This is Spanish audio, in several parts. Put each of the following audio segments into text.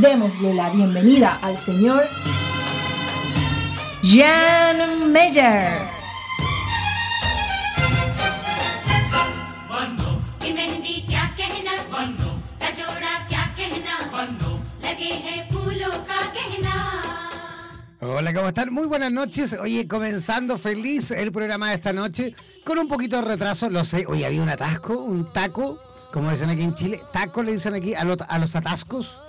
Démosle la bienvenida al señor Jan Meyer. Hola, ¿cómo están? Muy buenas noches. Oye, comenzando feliz el programa de esta noche, con un poquito de retraso, lo sé. Oye, había un atasco, un taco, como dicen aquí en Chile. Taco le dicen aquí a, los atascos.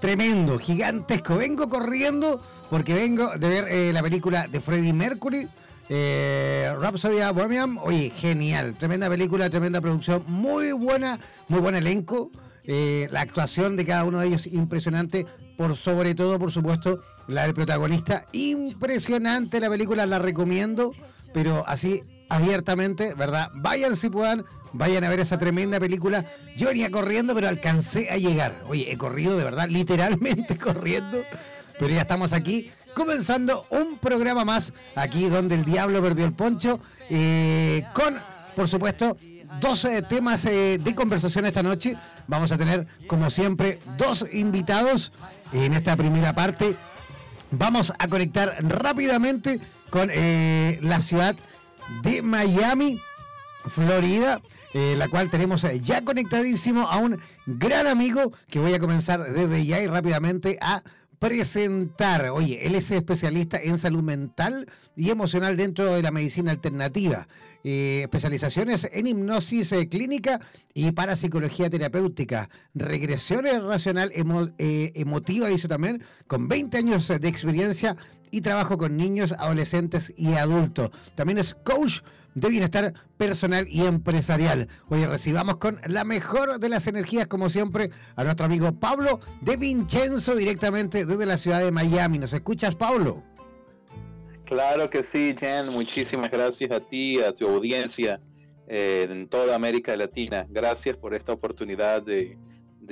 Tremendo, gigantesco. Vengo corriendo porque vengo de ver eh, la película de Freddie Mercury. Eh, Rhapsody Bohemian, oye, genial, tremenda película, tremenda producción, muy buena, muy buen elenco, eh, la actuación de cada uno de ellos impresionante, por sobre todo, por supuesto, la del protagonista. Impresionante la película, la recomiendo, pero así abiertamente, ¿verdad? Vayan si puedan, vayan a ver esa tremenda película. Yo venía corriendo, pero alcancé a llegar. Oye, he corrido de verdad, literalmente corriendo, pero ya estamos aquí comenzando un programa más aquí donde el diablo perdió el poncho, eh, con, por supuesto, dos temas eh, de conversación esta noche. Vamos a tener, como siempre, dos invitados en esta primera parte. Vamos a conectar rápidamente con eh, la ciudad de Miami, Florida, eh, la cual tenemos ya conectadísimo a un gran amigo que voy a comenzar desde ya y rápidamente a presentar. Oye, él es especialista en salud mental y emocional dentro de la medicina alternativa. Eh, especializaciones en hipnosis eh, clínica y parapsicología terapéutica, regresiones racional eh, emotiva, dice también, con 20 años de experiencia y trabajo con niños, adolescentes y adultos. También es coach de bienestar personal y empresarial. Hoy recibamos con la mejor de las energías, como siempre, a nuestro amigo Pablo de Vincenzo, directamente desde la ciudad de Miami. ¿Nos escuchas, Pablo? Claro que sí, Jen. Muchísimas gracias a ti, a tu audiencia eh, en toda América Latina. Gracias por esta oportunidad de,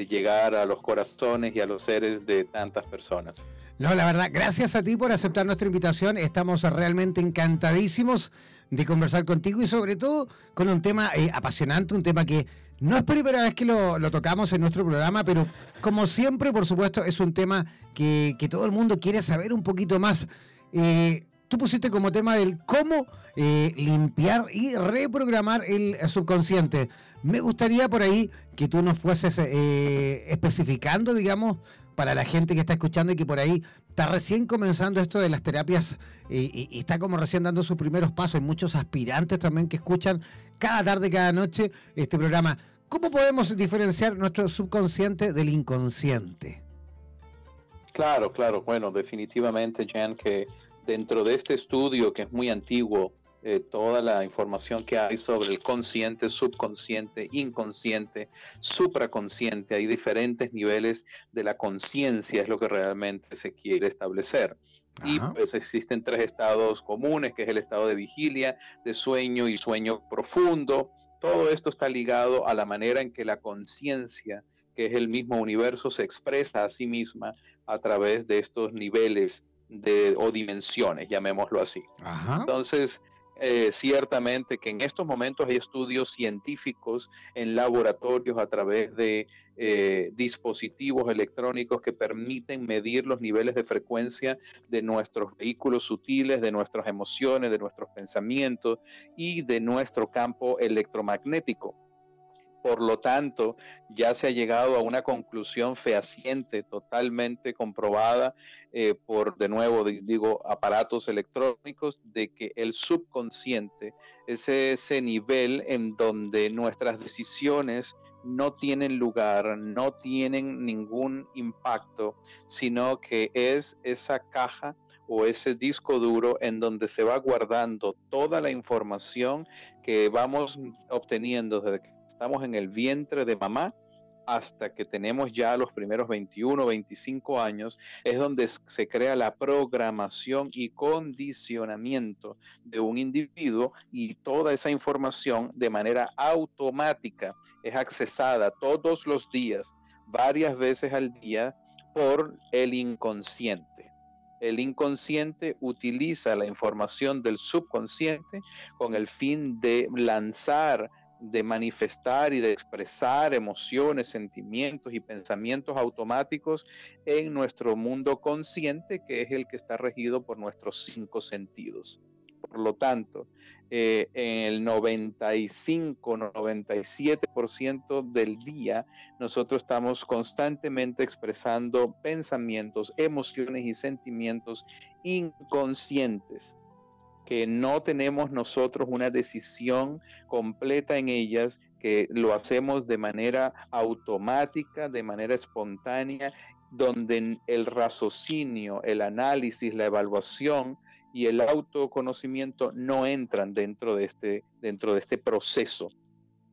llegar a los corazones y a los seres de tantas personas. No, la verdad, gracias a ti por aceptar nuestra invitación. Estamos realmente encantadísimos de conversar contigo y sobre todo con un tema eh, apasionante, un tema que no es primera vez que lo, tocamos en nuestro programa, pero como siempre, por supuesto, es un tema que, todo el mundo quiere saber un poquito más. Eh, tú pusiste como tema del cómo eh, limpiar y reprogramar el subconsciente. Me gustaría por ahí que tú nos fueses eh, especificando, digamos, para la gente que está escuchando y que por ahí está recién comenzando esto de las terapias eh, y, está como recién dando sus primeros pasos. Hay muchos aspirantes también que escuchan cada tarde, cada noche este programa. ¿Cómo podemos diferenciar nuestro subconsciente del inconsciente? Claro, claro. Bueno, definitivamente, Jan, que dentro de este estudio que es muy antiguo, eh, toda la información que hay sobre el consciente, subconsciente, inconsciente, supraconsciente, hay diferentes niveles de la conciencia, es lo que realmente se quiere establecer. Y pues existen tres estados comunes, que es el estado de vigilia, de sueño y sueño profundo. Todo esto está ligado a la manera en que la conciencia que es el mismo universo, se expresa a sí misma a través de estos niveles de, o dimensiones, llamémoslo así. Entonces, eh, ciertamente que en estos momentos hay estudios científicos en laboratorios a través de eh, dispositivos electrónicos que permiten medir los niveles de frecuencia de nuestros vehículos sutiles, de nuestras emociones, de nuestros pensamientos y de nuestro campo electromagnético. Por lo tanto, ya se ha llegado a una conclusión fehaciente, totalmente comprobada eh, por, de nuevo, digo, aparatos electrónicos, de que el subconsciente es ese nivel en donde nuestras decisiones no tienen lugar, no tienen ningún impacto, sino que es esa caja o ese disco duro en donde se va guardando toda la información que vamos obteniendo desde que estamos en el vientre de mamá hasta que tenemos ya los primeros 21, 25 años, es donde se crea la programación y condicionamiento de un individuo y toda esa información de manera automática es accesada todos los días, varias veces al día, por el inconsciente. El inconsciente utiliza la información del subconsciente con el fin de lanzar de manifestar y de expresar emociones, sentimientos y pensamientos automáticos en nuestro mundo consciente, que es el que está regido por nuestros cinco sentidos. Por lo tanto, eh, en el 95-97% del día, nosotros estamos constantemente expresando pensamientos, emociones y sentimientos inconscientes que no tenemos nosotros una decisión completa en ellas, que lo hacemos de manera automática, de manera espontánea, donde el raciocinio, el análisis, la evaluación y el autoconocimiento no entran dentro de este, dentro de este proceso.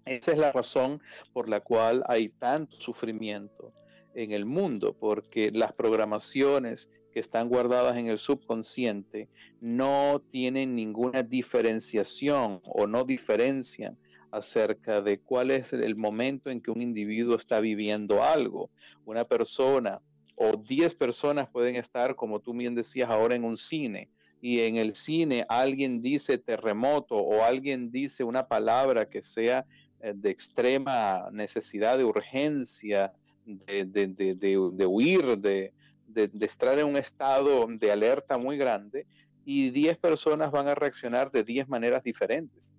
Esa es la razón por la cual hay tanto sufrimiento en el mundo, porque las programaciones que están guardadas en el subconsciente no tienen ninguna diferenciación o no diferencian acerca de cuál es el momento en que un individuo está viviendo algo. Una persona o 10 personas pueden estar, como tú bien decías ahora, en un cine y en el cine alguien dice terremoto o alguien dice una palabra que sea eh, de extrema necesidad, de urgencia, de, de huir, de, de, estar en un estado de alerta muy grande y 10 personas van a reaccionar de 10 maneras diferentes.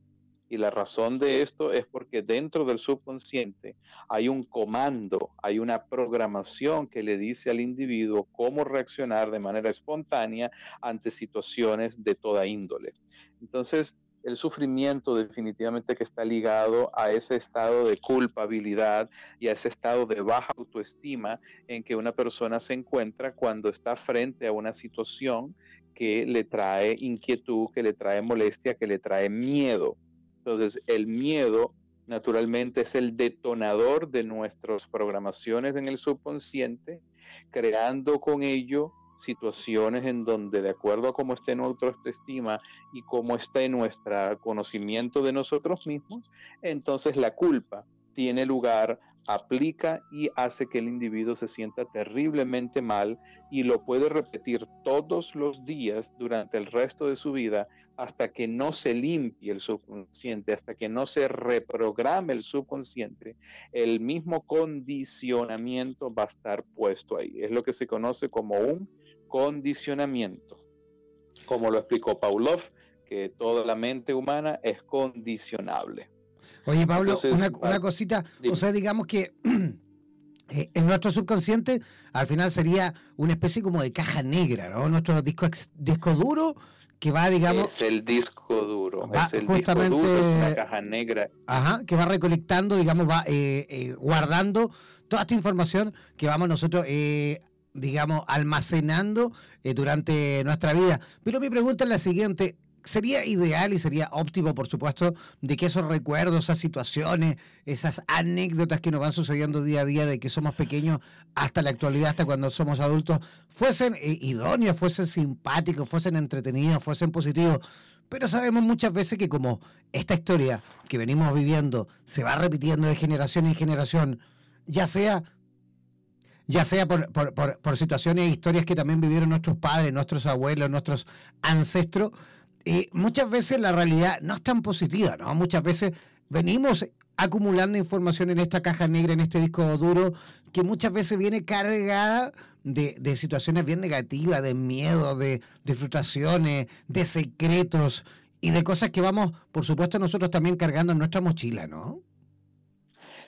Y la razón de esto es porque dentro del subconsciente hay un comando, hay una programación que le dice al individuo cómo reaccionar de manera espontánea ante situaciones de toda índole. Entonces, el sufrimiento definitivamente que está ligado a ese estado de culpabilidad y a ese estado de baja autoestima en que una persona se encuentra cuando está frente a una situación que le trae inquietud, que le trae molestia, que le trae miedo. Entonces, el miedo naturalmente es el detonador de nuestras programaciones en el subconsciente, creando con ello situaciones en donde de acuerdo a cómo esté nuestra autoestima y cómo esté nuestro conocimiento de nosotros mismos, entonces la culpa tiene lugar, aplica y hace que el individuo se sienta terriblemente mal y lo puede repetir todos los días durante el resto de su vida hasta que no se limpie el subconsciente, hasta que no se reprograme el subconsciente, el mismo condicionamiento va a estar puesto ahí. Es lo que se conoce como un condicionamiento. Como lo explicó Pavlov, que toda la mente humana es condicionable. Oye, Pablo, una, cosita, o sea, digamos que eh, en nuestro subconsciente al final sería una especie como de caja negra, ¿no? Nuestro disco, disco duro que va, digamos... Es el disco duro, es el justamente, disco duro, una caja negra. Ajá, que va recolectando, digamos, va eh, eh, guardando toda esta información que vamos nosotros digamos, almacenando eh, durante nuestra vida. Pero mi pregunta es la siguiente. Sería ideal y sería óptimo, por supuesto, de que esos recuerdos, esas situaciones, esas anécdotas que nos van sucediendo día a día de que somos pequeños hasta la actualidad, hasta cuando somos adultos, fuesen eh, idóneos, fuesen simpáticos, fuesen entretenidos, fuesen positivos. Pero sabemos muchas veces que como esta historia que venimos viviendo se va repitiendo de generación en generación, ya sea ya sea por, por, por, situaciones e historias que también vivieron nuestros padres, nuestros abuelos, nuestros ancestros, y muchas veces la realidad no es tan positiva, ¿no? Muchas veces venimos acumulando información en esta caja negra, en este disco duro, que muchas veces viene cargada de, de situaciones bien negativas, de miedo, de, de frustraciones, de secretos y de cosas que vamos, por supuesto, nosotros también cargando en nuestra mochila, ¿no?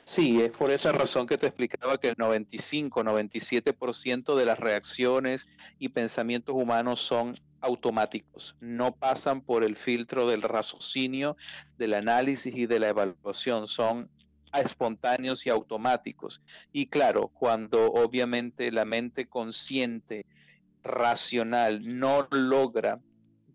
Sí, es por esa razón que te explicaba que el 95-97% de las reacciones y pensamientos humanos son automáticos, no pasan por el filtro del raciocinio, del análisis y de la evaluación, son espontáneos y automáticos. Y claro, cuando obviamente la mente consciente, racional, no logra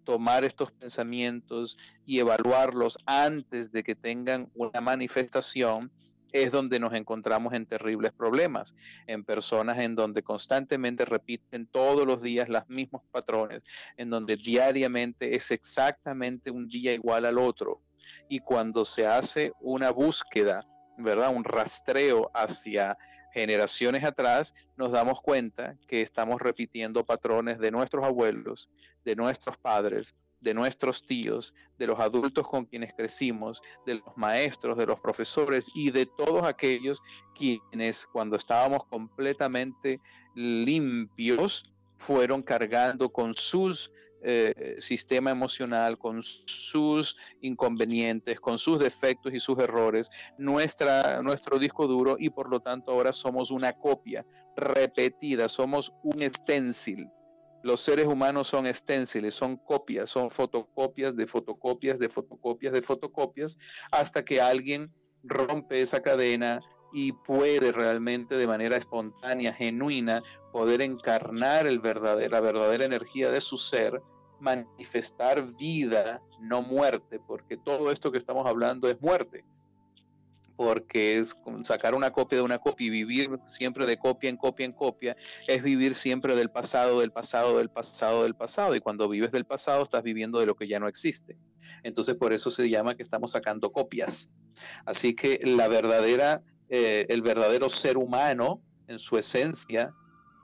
tomar estos pensamientos y evaluarlos antes de que tengan una manifestación, es donde nos encontramos en terribles problemas, en personas en donde constantemente repiten todos los días los mismos patrones, en donde diariamente es exactamente un día igual al otro. Y cuando se hace una búsqueda, ¿verdad? Un rastreo hacia generaciones atrás, nos damos cuenta que estamos repitiendo patrones de nuestros abuelos, de nuestros padres, de nuestros tíos, de los adultos con quienes crecimos, de los maestros, de los profesores y de todos aquellos quienes cuando estábamos completamente limpios fueron cargando con sus eh, sistema emocional, con sus inconvenientes, con sus defectos y sus errores, nuestra, nuestro disco duro y por lo tanto ahora somos una copia repetida, somos un stencil los seres humanos son esténciles, son copias, son fotocopias de fotocopias de fotocopias de fotocopias, hasta que alguien rompe esa cadena y puede realmente de manera espontánea, genuina, poder encarnar el la verdadera energía de su ser, manifestar vida, no muerte, porque todo esto que estamos hablando es muerte porque es sacar una copia de una copia y vivir siempre de copia en copia en copia, es vivir siempre del pasado, del pasado, del pasado, del pasado. Y cuando vives del pasado estás viviendo de lo que ya no existe. Entonces por eso se llama que estamos sacando copias. Así que la verdadera, eh, el verdadero ser humano en su esencia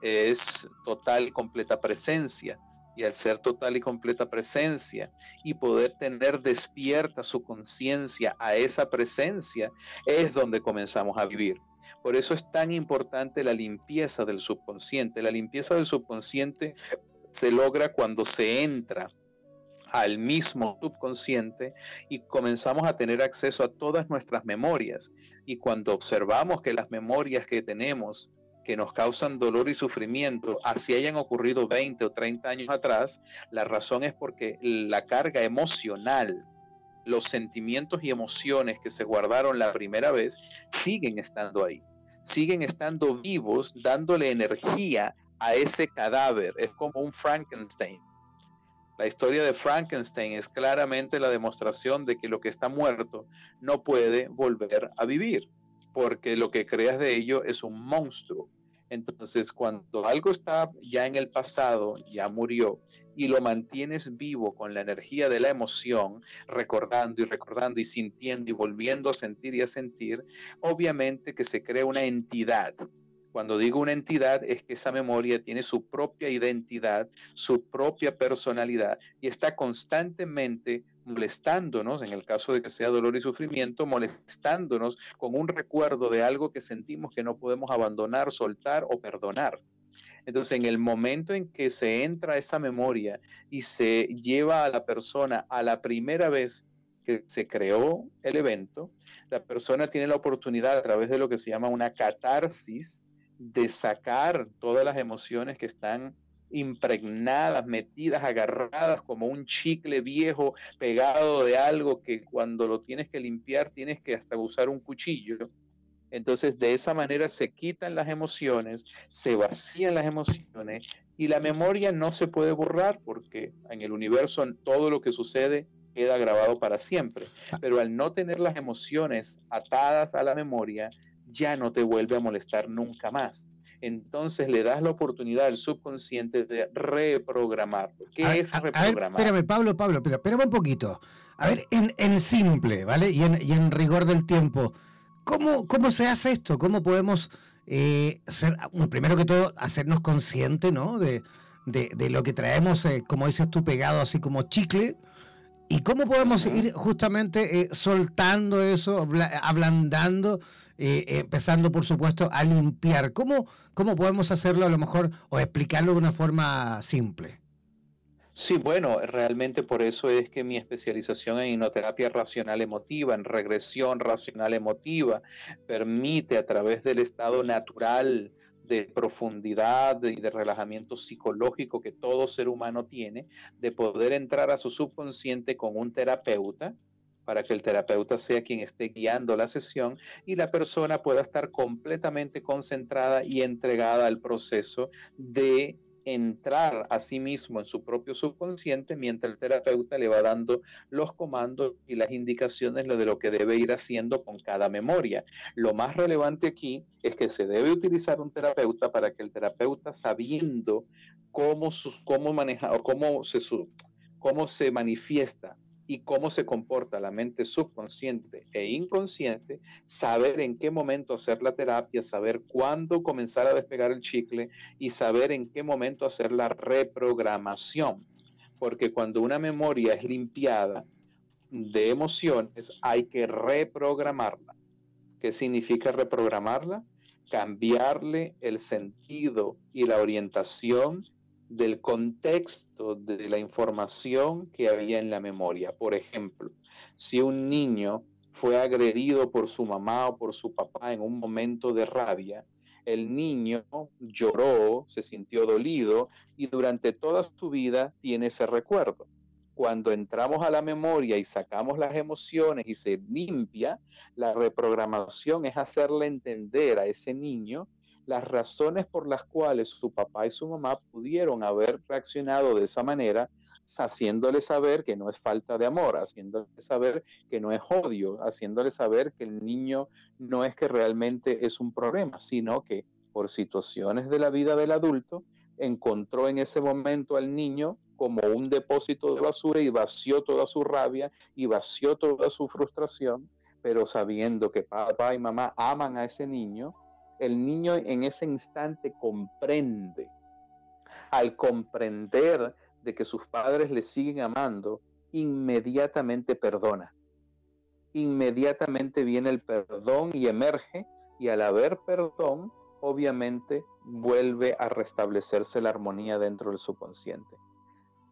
es total completa presencia y al ser total y completa presencia y poder tener despierta su conciencia a esa presencia, es donde comenzamos a vivir. Por eso es tan importante la limpieza del subconsciente. La limpieza del subconsciente se logra cuando se entra al mismo subconsciente y comenzamos a tener acceso a todas nuestras memorias. Y cuando observamos que las memorias que tenemos que nos causan dolor y sufrimiento, así hayan ocurrido 20 o 30 años atrás, la razón es porque la carga emocional, los sentimientos y emociones que se guardaron la primera vez, siguen estando ahí, siguen estando vivos, dándole energía a ese cadáver. Es como un Frankenstein. La historia de Frankenstein es claramente la demostración de que lo que está muerto no puede volver a vivir, porque lo que creas de ello es un monstruo. Entonces, cuando algo está ya en el pasado, ya murió, y lo mantienes vivo con la energía de la emoción, recordando y recordando y sintiendo y volviendo a sentir y a sentir, obviamente que se crea una entidad. Cuando digo una entidad es que esa memoria tiene su propia identidad, su propia personalidad y está constantemente molestándonos, en el caso de que sea dolor y sufrimiento, molestándonos con un recuerdo de algo que sentimos que no podemos abandonar, soltar o perdonar. Entonces, en el momento en que se entra esa memoria y se lleva a la persona a la primera vez que se creó el evento, la persona tiene la oportunidad a través de lo que se llama una catarsis de sacar todas las emociones que están impregnadas, metidas, agarradas como un chicle viejo pegado de algo que cuando lo tienes que limpiar tienes que hasta usar un cuchillo. Entonces de esa manera se quitan las emociones, se vacían las emociones y la memoria no se puede borrar porque en el universo todo lo que sucede queda grabado para siempre. Ah. Pero al no tener las emociones atadas a la memoria, ya no te vuelve a molestar nunca más entonces le das la oportunidad al subconsciente de reprogramar. ¿Qué es reprogramar? espérame, Pablo, Pablo, pero espérame un poquito. A ver, en, simple, ¿vale? Y en, rigor del tiempo, ¿cómo, ¿cómo se hace esto? ¿Cómo podemos eh, ser, primero que todo, hacernos conscientes, ¿no? De, de, lo que traemos, eh, como dices tú, pegado así como chicle. ¿Y cómo podemos ir justamente eh, soltando eso, ablandando, empezando por supuesto a limpiar? ¿Cómo, ¿Cómo podemos hacerlo a lo mejor o explicarlo de una forma simple? Sí, bueno, realmente por eso es que mi especialización en hipnoterapia racional emotiva, en regresión racional emotiva, permite a través del estado natural de profundidad y de relajamiento psicológico que todo ser humano tiene, de poder entrar a su subconsciente con un terapeuta, para que el terapeuta sea quien esté guiando la sesión y la persona pueda estar completamente concentrada y entregada al proceso de entrar a sí mismo en su propio subconsciente mientras el terapeuta le va dando los comandos y las indicaciones de lo que debe ir haciendo con cada memoria. Lo más relevante aquí es que se debe utilizar un terapeuta para que el terapeuta sabiendo cómo, cómo maneja o cómo se, cómo se manifiesta y cómo se comporta la mente subconsciente e inconsciente, saber en qué momento hacer la terapia, saber cuándo comenzar a despegar el chicle y saber en qué momento hacer la reprogramación. Porque cuando una memoria es limpiada de emociones, hay que reprogramarla. ¿Qué significa reprogramarla? Cambiarle el sentido y la orientación del contexto de la información que había en la memoria. Por ejemplo, si un niño fue agredido por su mamá o por su papá en un momento de rabia, el niño lloró, se sintió dolido y durante toda su vida tiene ese recuerdo. Cuando entramos a la memoria y sacamos las emociones y se limpia, la reprogramación es hacerle entender a ese niño las razones por las cuales su papá y su mamá pudieron haber reaccionado de esa manera, haciéndole saber que no es falta de amor, haciéndole saber que no es odio, haciéndole saber que el niño no es que realmente es un problema, sino que por situaciones de la vida del adulto encontró en ese momento al niño como un depósito de basura y vació toda su rabia y vació toda su frustración, pero sabiendo que papá y mamá aman a ese niño, el niño en ese instante comprende. Al comprender de que sus padres le siguen amando, inmediatamente perdona. Inmediatamente viene el perdón y emerge y al haber perdón, obviamente vuelve a restablecerse la armonía dentro del subconsciente.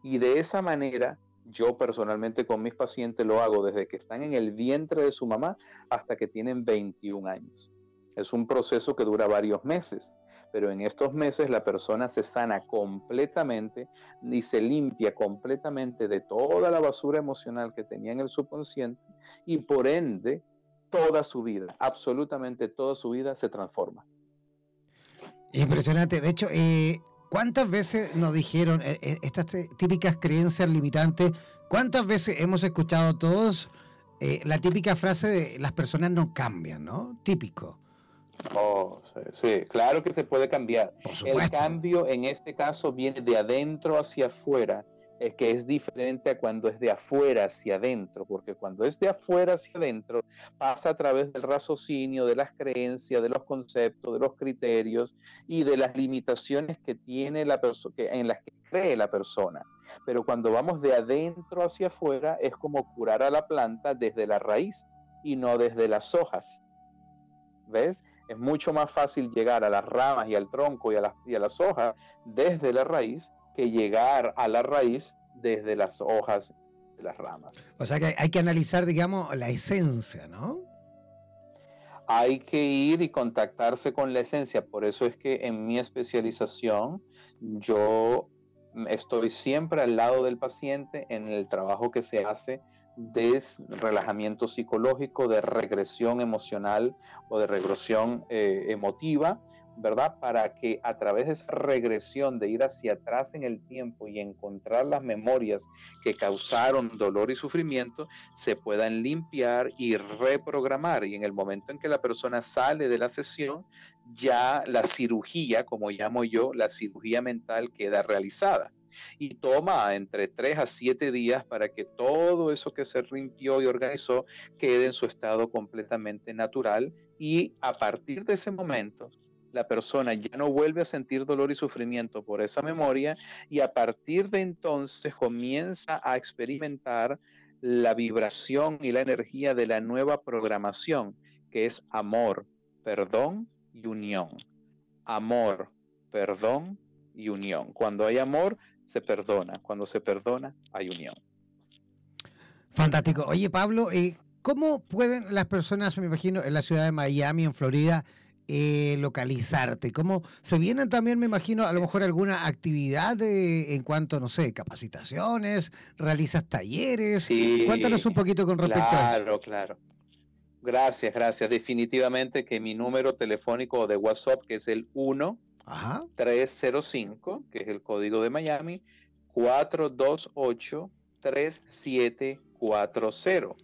Y de esa manera, yo personalmente con mis pacientes lo hago desde que están en el vientre de su mamá hasta que tienen 21 años. Es un proceso que dura varios meses, pero en estos meses la persona se sana completamente y se limpia completamente de toda la basura emocional que tenía en el subconsciente y por ende toda su vida, absolutamente toda su vida se transforma. Impresionante. De hecho, eh, ¿cuántas veces nos dijeron eh, eh, estas típicas creencias limitantes? ¿Cuántas veces hemos escuchado todos la típica frase de las personas no cambian, ¿no? Típico. Oh, sí, claro que se puede cambiar. El cambio en este caso viene de adentro hacia afuera, es que es diferente a cuando es de afuera hacia adentro, porque cuando es de afuera hacia adentro pasa a través del raciocinio, de las creencias, de los conceptos, de los criterios y de las limitaciones que tiene la persona, en las que cree la persona. Pero cuando vamos de adentro hacia afuera es como curar a la planta desde la raíz y no desde las hojas. ¿Ves? Es mucho más fácil llegar a las ramas y al tronco y a las, y a las hojas desde la raíz que llegar a la raíz desde las hojas de las ramas. O sea que hay que analizar, digamos, la esencia, ¿no? Hay que ir y contactarse con la esencia. Por eso es que en mi especialización yo estoy siempre al lado del paciente en el trabajo que se hace de relajamiento psicológico, de regresión emocional o de regresión eh, emotiva, ¿verdad? Para que a través de esa regresión, de ir hacia atrás en el tiempo y encontrar las memorias que causaron dolor y sufrimiento, se puedan limpiar y reprogramar. Y en el momento en que la persona sale de la sesión, ya la cirugía, como llamo yo, la cirugía mental queda realizada y toma entre 3 a 7 días para que todo eso que se limpió y organizó quede en su estado completamente natural y a partir de ese momento la persona ya no vuelve a sentir dolor y sufrimiento por esa memoria y a partir de entonces comienza a experimentar la vibración y la energía de la nueva programación, que es amor, perdón y unión. Amor, perdón y unión. Cuando hay amor, se perdona. Cuando se perdona, hay unión. Fantástico. Oye, Pablo, eh, ¿cómo pueden las personas, me imagino, en la ciudad de Miami, en Florida, eh, localizarte? ¿Cómo se vienen también, me imagino, a lo mejor alguna actividad en cuanto, no sé, capacitaciones, realizas talleres? Cuéntanos un poquito con respecto a eso. Claro, claro. Gracias, gracias. Definitivamente que mi número telefónico de WhatsApp, que es el 1 305, que es el código de Miami, 428 3740.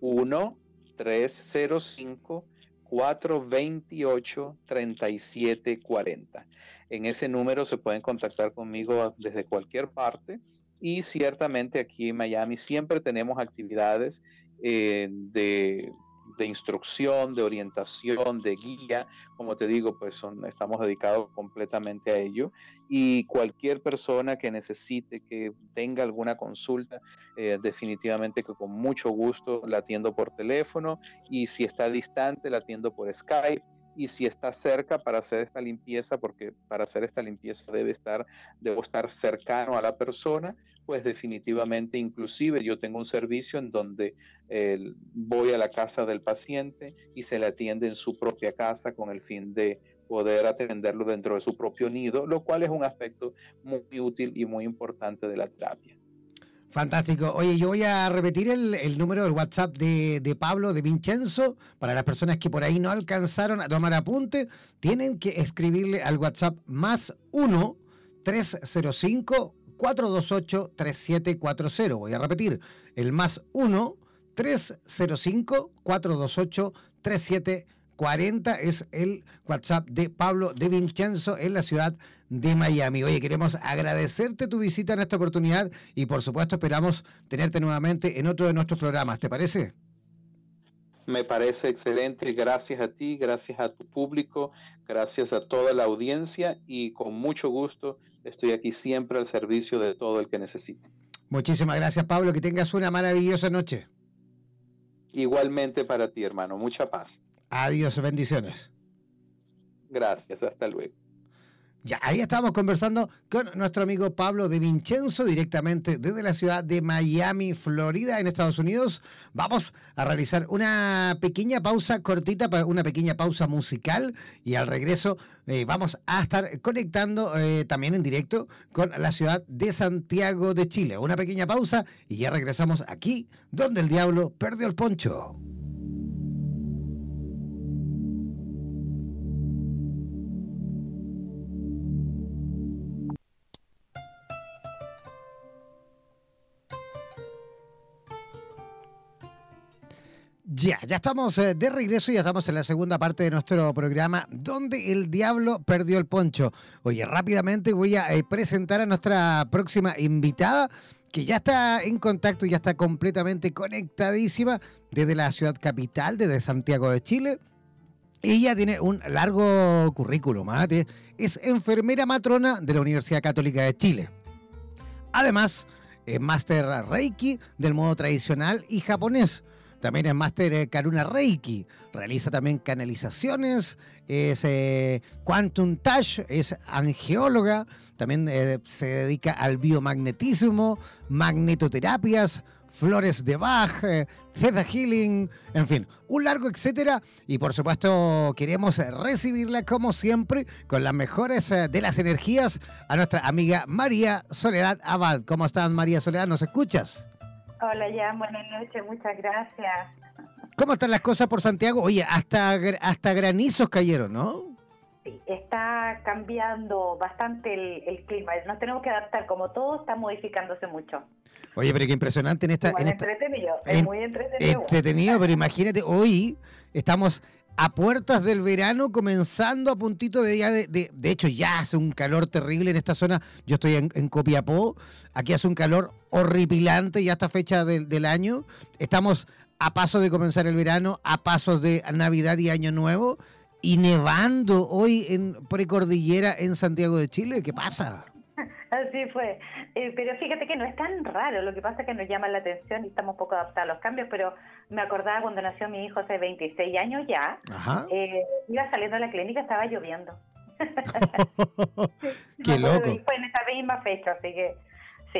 1 305 428 3740. En ese número se pueden contactar conmigo desde cualquier parte y ciertamente aquí en Miami siempre tenemos actividades eh, de de instrucción, de orientación, de guía. Como te digo, pues son, estamos dedicados completamente a ello. Y cualquier persona que necesite, que tenga alguna consulta, eh, definitivamente que con mucho gusto la atiendo por teléfono. Y si está distante, la atiendo por Skype y si está cerca para hacer esta limpieza, porque para hacer esta limpieza debe estar, debo estar cercano a la persona, pues definitivamente, inclusive yo tengo un servicio en donde voy a la casa del paciente y se le atiende en su propia casa con el fin de poder atenderlo dentro de su propio nido, lo cual es un aspecto muy útil y muy importante de la terapia. Fantástico. Oye, yo voy a repetir el, número del WhatsApp de, Pablo, de Vincenzo, para las personas que por ahí no alcanzaron a tomar apunte, tienen que escribirle al WhatsApp más 1 305 428 3740. Voy a repetir, el más 1 305 428 3740 es el WhatsApp de Pablo de Vincenzo en la ciudad de de Miami. Oye, queremos agradecerte tu visita en esta oportunidad y por supuesto esperamos tenerte nuevamente en otro de nuestros programas. ¿Te parece? Me parece excelente. Gracias a ti, gracias a tu público, gracias a toda la audiencia y con mucho gusto estoy aquí siempre al servicio de todo el que necesite. Muchísimas gracias, Pablo. Que tengas una maravillosa noche. Igualmente para ti, hermano. Mucha paz. Adiós, bendiciones. Gracias, hasta luego. Ya, ahí estamos conversando con nuestro amigo Pablo de Vincenzo, directamente desde la ciudad de Miami, Florida, en Estados Unidos. Vamos a realizar una pequeña pausa cortita, una pequeña pausa musical y al regreso eh, vamos a estar conectando eh, también en directo con la ciudad de Santiago de Chile. Una pequeña pausa y ya regresamos aquí, donde el diablo perdió el poncho. Ya, ya estamos eh, de regreso y ya estamos en la segunda parte de nuestro programa donde el diablo perdió el poncho. Oye, rápidamente voy a eh, presentar a nuestra próxima invitada que ya está en contacto, ya está completamente conectadísima desde la ciudad capital, desde Santiago de Chile. Ella tiene un largo currículum, ¿ah? es enfermera matrona de la Universidad Católica de Chile. Además, es máster Reiki del modo tradicional y japonés también es máster eh, Karuna Reiki. Realiza también canalizaciones. Es eh, Quantum Touch. Es angeóloga. También eh, se dedica al biomagnetismo, magnetoterapias, flores de Bach, Theta Healing, en fin, un largo etcétera. Y por supuesto, queremos recibirla como siempre con las mejores de las energías a nuestra amiga María Soledad Abad. ¿Cómo estás, María Soledad? ¿Nos escuchas? Hola, ya, buenas noches, muchas gracias. ¿Cómo están las cosas por Santiago? Oye, hasta, hasta granizos cayeron, ¿no? Sí, está cambiando bastante el, clima. Nos tenemos que adaptar, como todo está modificándose mucho. Oye, pero qué impresionante en esta... en entretenido, es muy entretenido. Entretenido, pero imagínate, hoy estamos a puertas del verano, comenzando a puntito de día de, de, hecho ya hace un calor terrible en esta zona. Yo estoy en, Copiapó, aquí hace un calor horripilante ya esta fecha del, año. Estamos a paso de comenzar el verano, a pasos de Navidad y Año Nuevo. y nevando hoy en precordillera en Santiago de Chile. ¿Qué pasa? Así fue. Eh, pero fíjate que no es tan raro, lo que pasa es que nos llama la atención y estamos poco adaptados a los cambios, pero me acordaba cuando nació mi hijo hace 26 años ya, eh, iba saliendo a la clínica, estaba lloviendo. Qué loco. Fue en esa misma fecha, así que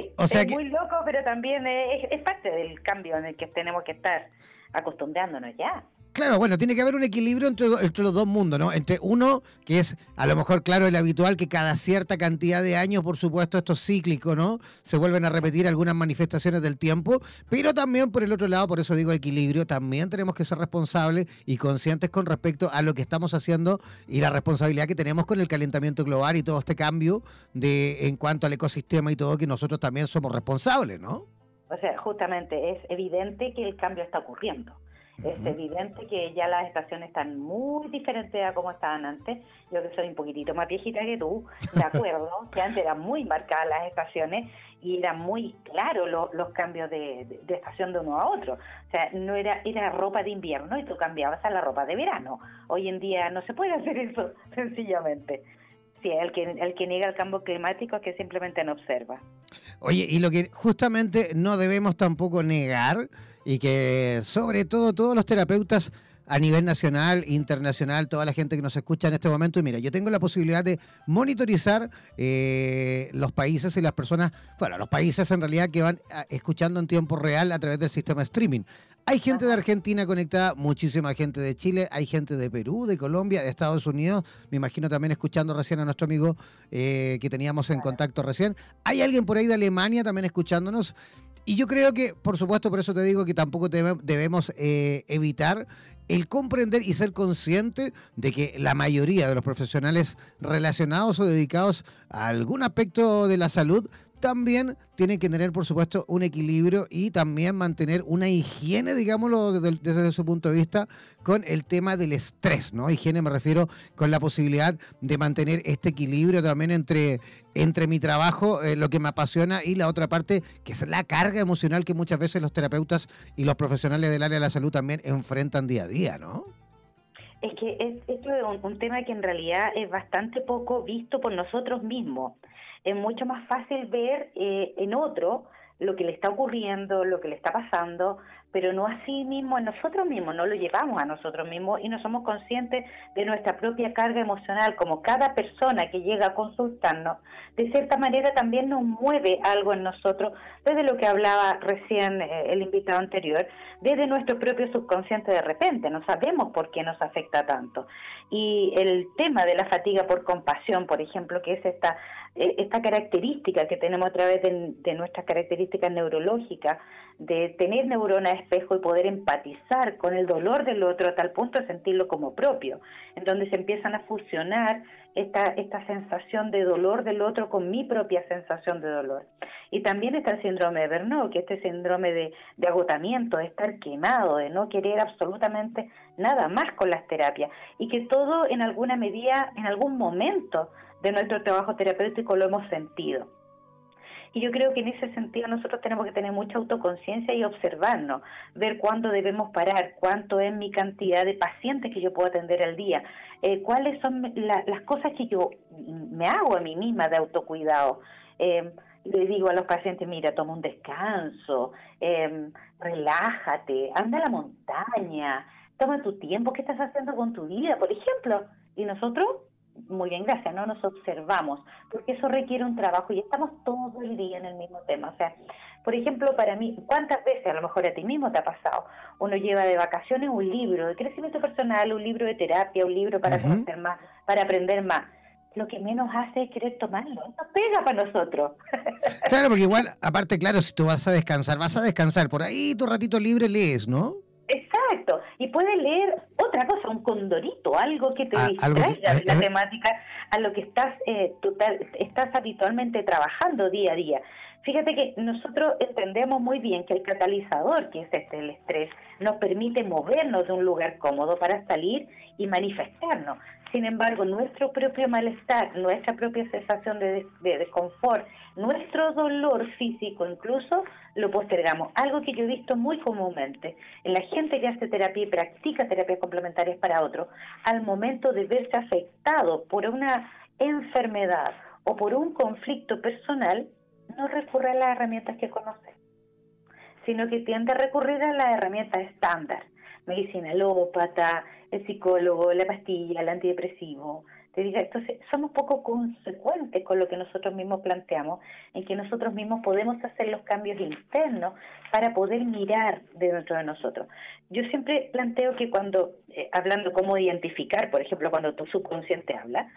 sí. O sea es muy loco, pero también es parte del cambio en el que tenemos que estar acostumbrándonos ya. Claro, bueno, tiene que haber un equilibrio entre, los dos mundos, ¿no? Entre uno, que es a lo mejor, claro, el habitual, que cada cierta cantidad de años, por supuesto, esto es cíclico, ¿no? Se vuelven a repetir algunas manifestaciones del tiempo, pero también por el otro lado, por eso digo equilibrio, también tenemos que ser responsables y conscientes con respecto a lo que estamos haciendo y la responsabilidad que tenemos con el calentamiento global y todo este cambio de en cuanto al ecosistema y todo, que nosotros también somos responsables, ¿no? O sea, justamente es evidente que el cambio está ocurriendo. Es evidente que ya las estaciones están muy diferentes a como estaban antes. Yo que soy un poquitito más viejita que tú, de acuerdo, que antes eran muy marcadas las estaciones y eran muy claros los cambios de, estación de uno a otro. O sea, no era, era ropa de invierno y tú cambiabas a la ropa de verano. Hoy en día no se puede hacer eso, sencillamente. Sí, el que, el que niega el cambio climático es que simplemente no observa. Oye, y lo que justamente no debemos tampoco negar y que sobre todo todos los terapeutas a nivel nacional, internacional, toda la gente que nos escucha en este momento. Y mira, yo tengo la posibilidad de monitorizar eh, los países y las personas, bueno, los países en realidad que van ah, escuchando en tiempo real a través del sistema streaming. Hay gente de Argentina conectada, muchísima gente de Chile, hay gente de Perú, de Colombia, de Estados Unidos, me imagino también escuchando recién a nuestro amigo eh, que teníamos en contacto recién. Hay alguien por ahí de Alemania también escuchándonos. Y yo creo que, por supuesto, por eso te digo que tampoco debemos eh, evitar el comprender y ser consciente de que la mayoría de los profesionales relacionados o dedicados a algún aspecto de la salud también tienen que tener, por supuesto, un equilibrio y también mantener una higiene, digámoslo, desde, su punto de vista, con el tema del estrés, ¿no? Higiene me refiero con la posibilidad de mantener este equilibrio también entre, entre mi trabajo, eh, lo que me apasiona, y la otra parte, que es la carga emocional que muchas veces los terapeutas y los profesionales del área de la salud también enfrentan día a día, ¿no? Es que es, esto es un tema que en realidad es bastante poco visto por nosotros mismos es mucho más fácil ver eh, en otro lo que le está ocurriendo, lo que le está pasando, pero no así mismo en nosotros mismos, no lo llevamos a nosotros mismos y no somos conscientes de nuestra propia carga emocional, como cada persona que llega a consultarnos, de cierta manera también nos mueve algo en nosotros, desde lo que hablaba recién eh, el invitado anterior, desde nuestro propio subconsciente de repente, no sabemos por qué nos afecta tanto. Y el tema de la fatiga por compasión, por ejemplo, que es esta eh, esta característica que tenemos a través de, nuestras características neurológicas, de tener neurona espejo y poder empatizar con el dolor del otro a tal punto de sentirlo como propio, en donde se empiezan a fusionar esta, esta sensación de dolor del otro con mi propia sensación de dolor. Y también está el síndrome de Bernoulli, que este síndrome de, de agotamiento, de estar quemado, de no querer absolutamente nada más con las terapias, y que todo en alguna medida, en algún momento, de nuestro trabajo terapéutico lo hemos sentido. Y yo creo que en ese sentido nosotros tenemos que tener mucha autoconciencia y observarnos, ver cuándo debemos parar, cuánto es mi cantidad de pacientes que yo puedo atender al día, eh, cuáles son las cosas que yo me hago a mí misma de autocuidado. Eh, le digo a los pacientes, mira, toma un descanso, eh, relájate, anda a la montaña, toma tu tiempo, ¿qué estás haciendo con tu vida, por ejemplo? Y nosotros muy bien, gracias, no nos observamos, porque eso requiere un trabajo y estamos todo el día en el mismo tema. O sea, por ejemplo, para mí, ¿cuántas veces a lo mejor a ti mismo te ha pasado? Uno lleva de vacaciones un libro de crecimiento personal, un libro de terapia, un libro para conocer más, para aprender más. Lo que menos hace es querer tomarlo, no pega para nosotros. Claro, porque igual, aparte, claro, si tú vas a descansar, vas a descansar, por ahí tu ratito libre lees, ¿no? Y puedes leer otra cosa, un condorito, algo que te ah, distraiga de la temática a lo que estás, eh, total, estás habitualmente trabajando día a día. Fíjate que nosotros entendemos muy bien que el catalizador, que es este, el estrés, nos permite movernos de un lugar cómodo para salir y manifestarnos. Sin embargo, nuestro propio malestar, nuestra propia sensación de, desconfort, nuestro dolor físico incluso, lo postergamos. Algo que yo he visto muy comúnmente en la gente que hace terapia y practica terapias complementarias para otros, al momento de verse afectado por una enfermedad o por un conflicto personal, no recurre a las herramientas que conoce, sino que tiende a recurrir a las herramientas estándar medicina alópata, el psicólogo, la pastilla, el antidepresivo. Te diga, entonces somos poco consecuentes con lo que nosotros mismos planteamos, en que nosotros mismos podemos hacer los cambios internos para poder mirar dentro de nosotros. Yo siempre planteo que cuando, eh, hablando cómo identificar, por ejemplo, cuando tu subconsciente habla,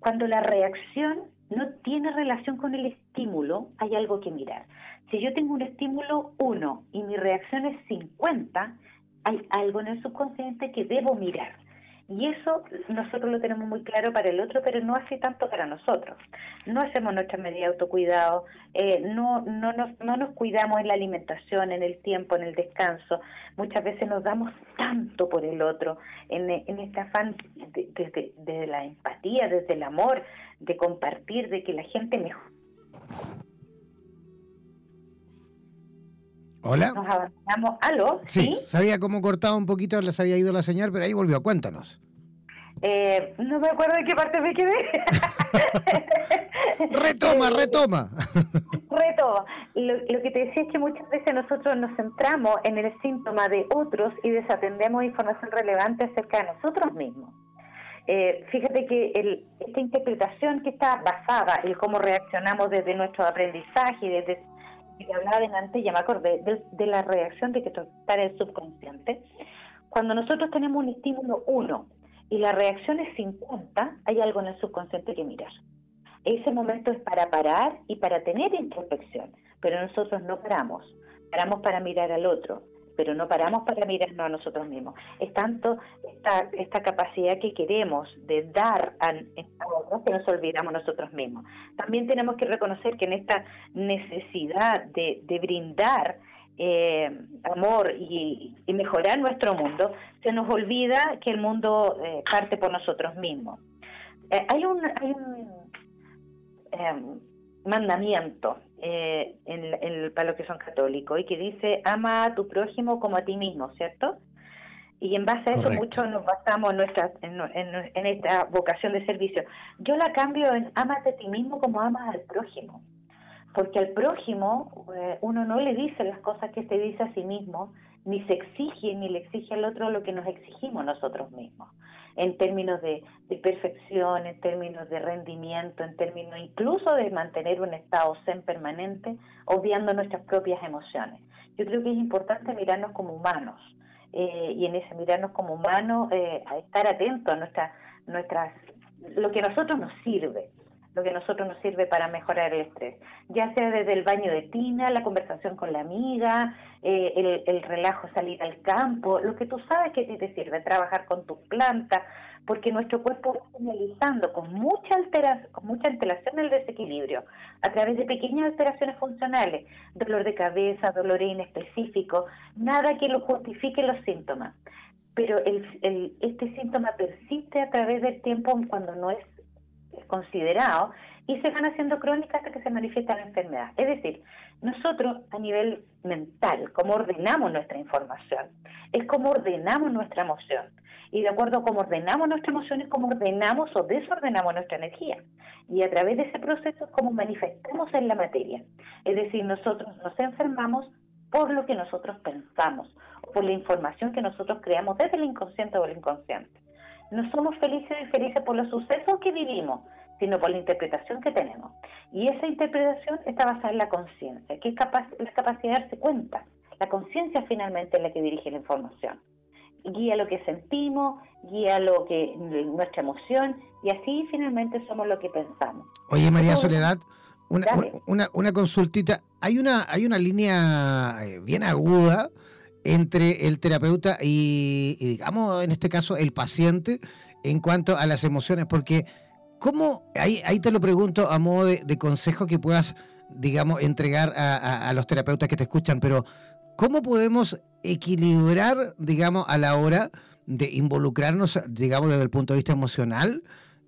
cuando la reacción no tiene relación con el estímulo, hay algo que mirar. Si yo tengo un estímulo 1 y mi reacción es 50, hay algo en el subconsciente que debo mirar. Y eso nosotros lo tenemos muy claro para el otro, pero no hace tanto para nosotros. No hacemos nuestra medida de autocuidado, eh, no, no, nos, no nos cuidamos en la alimentación, en el tiempo, en el descanso. Muchas veces nos damos tanto por el otro, en, en este afán desde de, la empatía, desde el amor, de compartir, de que la gente mejor Hola. Nos abandonamos. ¿Aló? Sí, sabía cómo cortaba un poquito, les había ido la señal, pero ahí volvió. Cuéntanos. Eh, no me acuerdo de qué parte me quedé. retoma, eh, retoma. retoma. Lo, lo, que te decía es que muchas veces nosotros nos centramos en el síntoma de otros y desatendemos información relevante acerca de nosotros mismos. Eh, fíjate que el, esta interpretación que está basada en cómo reaccionamos desde nuestro aprendizaje, desde que hablaba delante, ya me acordé, de, la reacción de que está el subconsciente. Cuando nosotros tenemos un estímulo 1 y la reacción es 50, hay algo en el subconsciente que mirar. Ese momento es para parar y para tener introspección, pero nosotros no paramos, paramos para mirar al otro, pero no paramos para mirarnos a nosotros mismos. Es tanto esta, esta capacidad que queremos de dar a, otros que nos olvidamos nosotros mismos. También tenemos que reconocer que en esta necesidad de, brindar eh, amor y, mejorar nuestro mundo, se nos olvida que el mundo eh, parte por nosotros mismos. Eh, hay un, hay un mandamiento eh, en, para los que son católicos y que dice ama a tu prójimo como a ti mismo, ¿cierto? Y en base a eso mucho nos basamos en, nuestra, en, esta vocación de servicio. Yo la cambio en amate a ti mismo como amas al prójimo. Porque al prójimo eh, uno no le dice las cosas que se dice a sí mismo, ni se exige ni le exige al otro lo que nos exigimos nosotros mismos en términos de, perfección, en términos de rendimiento, en términos incluso de mantener un estado zen permanente, obviando nuestras propias emociones. Yo creo que es importante mirarnos como humanos eh, y en ese mirarnos como humanos eh, a estar atentos a nuestra, nuestras, lo que a nosotros nos sirve que a nosotros nos sirve para mejorar el estrés, ya sea desde el baño de tina, la conversación con la amiga, eh, el, el, relajo, salir al campo, lo que tú sabes que te sirve, trabajar con tus plantas, porque nuestro cuerpo va señalizando con mucha, alteración, con mucha antelación el desequilibrio a través de pequeñas alteraciones funcionales, dolor de cabeza, dolor inespecífico, nada que lo justifique los síntomas. Pero el, este síntoma persiste a través del tiempo cuando no es considerado y se van haciendo crónicas hasta que se manifiesta la enfermedad. Es decir, nosotros a nivel mental, cómo ordenamos nuestra información, es como ordenamos nuestra emoción. Y de acuerdo a cómo ordenamos nuestra emoción es cómo ordenamos o desordenamos nuestra energía. Y a través de ese proceso es como manifestamos en la materia. Es decir, nosotros nos enfermamos por lo que nosotros pensamos, por la información que nosotros creamos desde el inconsciente o el inconsciente no somos felices y felices por los sucesos que vivimos, sino por la interpretación que tenemos. Y esa interpretación está basada en la conciencia, que es capaz, la capacidad de darse cuenta. La conciencia finalmente es la que dirige la información. Guía lo que sentimos, guía lo que nuestra emoción, y así finalmente somos lo que pensamos. Oye, María Soledad, una, una, una, consultita. Hay una, hay una línea eh, bien aguda entre el terapeuta y, digamos, en este caso, el paciente en cuanto a las emociones, porque ¿cómo, ahí, ahí te lo pregunto a modo de, consejo que puedas, digamos, entregar a, los terapeutas que te escuchan, pero ¿cómo podemos equilibrar, digamos, a la hora de involucrarnos, digamos, desde el punto de vista emocional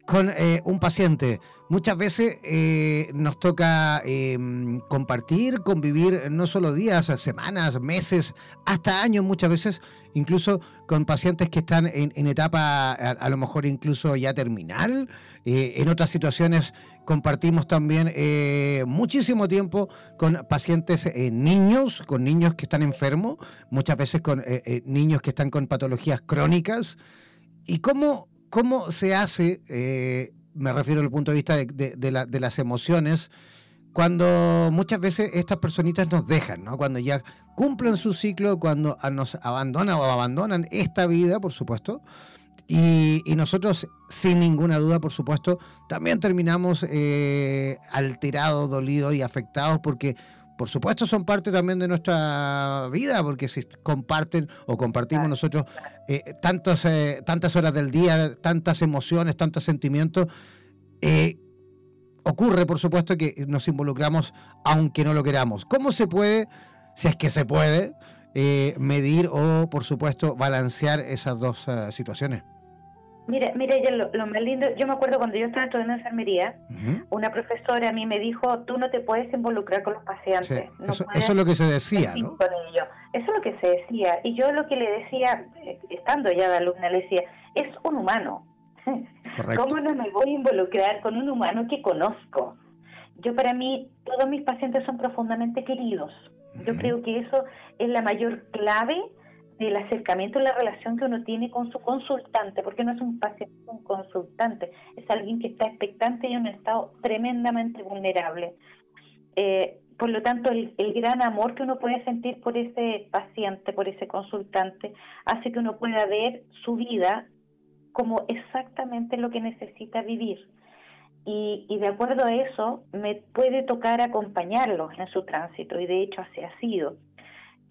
con eh, un paciente. Muchas veces eh, nos toca em, compartir, convivir no solo días, semanas, meses, hasta años muchas veces, incluso con pacientes que están en, etapa a, lo mejor incluso ya terminal. Eh, en otras situaciones compartimos también muchísimo tiempo con pacientes niños, con niños que están enfermos, muchas veces con niños que están con patologías crónicas. ¿Y cómo ¿Cómo se hace, eh, me refiero al punto de vista de, las emociones, cuando muchas veces estas personitas nos dejan, ¿no? cuando ya cumplen su ciclo, cuando nos abandonan o abandonan esta vida, por supuesto, y, nosotros, sin ninguna duda, por supuesto, también terminamos eh, alterados, dolidos y afectados porque por supuesto son parte también de nuestra vida, porque si comparten o compartimos nosotros eh, tantos, eh, tantas horas del día, tantas emociones, tantos sentimientos, eh, ocurre por supuesto que nos involucramos aunque no lo queramos. ¿Cómo se puede, si es que se puede, medir o por supuesto balancear esas dos situaciones? Mira, mira, lo, lo, más lindo, yo me acuerdo cuando yo estaba estudiando enfermería, una profesora a mí me dijo, tú no te puedes involucrar con los pacientes. eso, es lo que se decía, ¿no? Eso es lo que se decía. Y yo lo que le decía, eh, estando ya de alumna, le decía, es un humano. ¿Cómo no me voy a involucrar con un humano que conozco? Yo para mí, todos mis pacientes son profundamente queridos. Yo creo que eso es la mayor clave del acercamiento y la relación que uno tiene con su consultante, porque no es un paciente, es un consultante, es alguien que está expectante y en un estado tremendamente vulnerable. Eh, por lo tanto, el, el, gran amor que uno puede sentir por ese paciente, por ese consultante, hace que uno pueda ver su vida como exactamente lo que necesita vivir. Y, y de acuerdo a eso, me puede tocar acompañarlos en su tránsito, y de hecho así ha sido.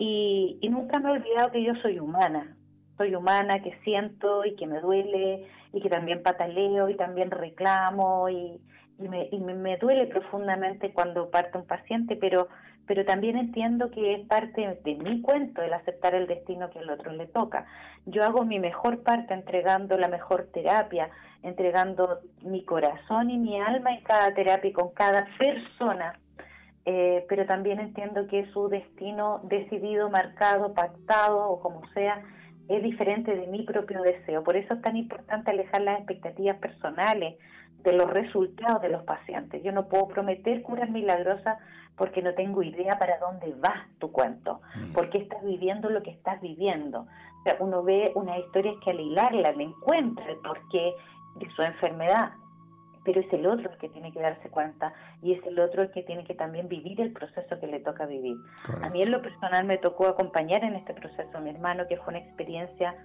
Y, nunca me he olvidado que yo soy humana, soy humana, que siento y que me duele y que también pataleo y también reclamo y, me, y me, duele profundamente cuando parte un paciente, pero, pero también entiendo que es parte de mi cuento el aceptar el destino que al otro le toca. Yo hago mi mejor parte entregando la mejor terapia, entregando mi corazón y mi alma en cada terapia y con cada persona eh, pero también entiendo que su destino decidido, marcado, pactado o como sea, es diferente de mi propio deseo. Por eso es tan importante alejar las expectativas personales de los resultados de los pacientes. Yo no puedo prometer curas milagrosas porque no tengo idea para dónde va tu cuento, mm. porque estás viviendo lo que estás viviendo. O sea, uno ve una historia que al hilarla le encuentra el porqué de su enfermedad, pero es el otro el que tiene que darse cuenta y es el otro el que tiene que también vivir el proceso que le toca vivir. A mí en lo personal me tocó acompañar en este proceso a mi hermano, que fue una experiencia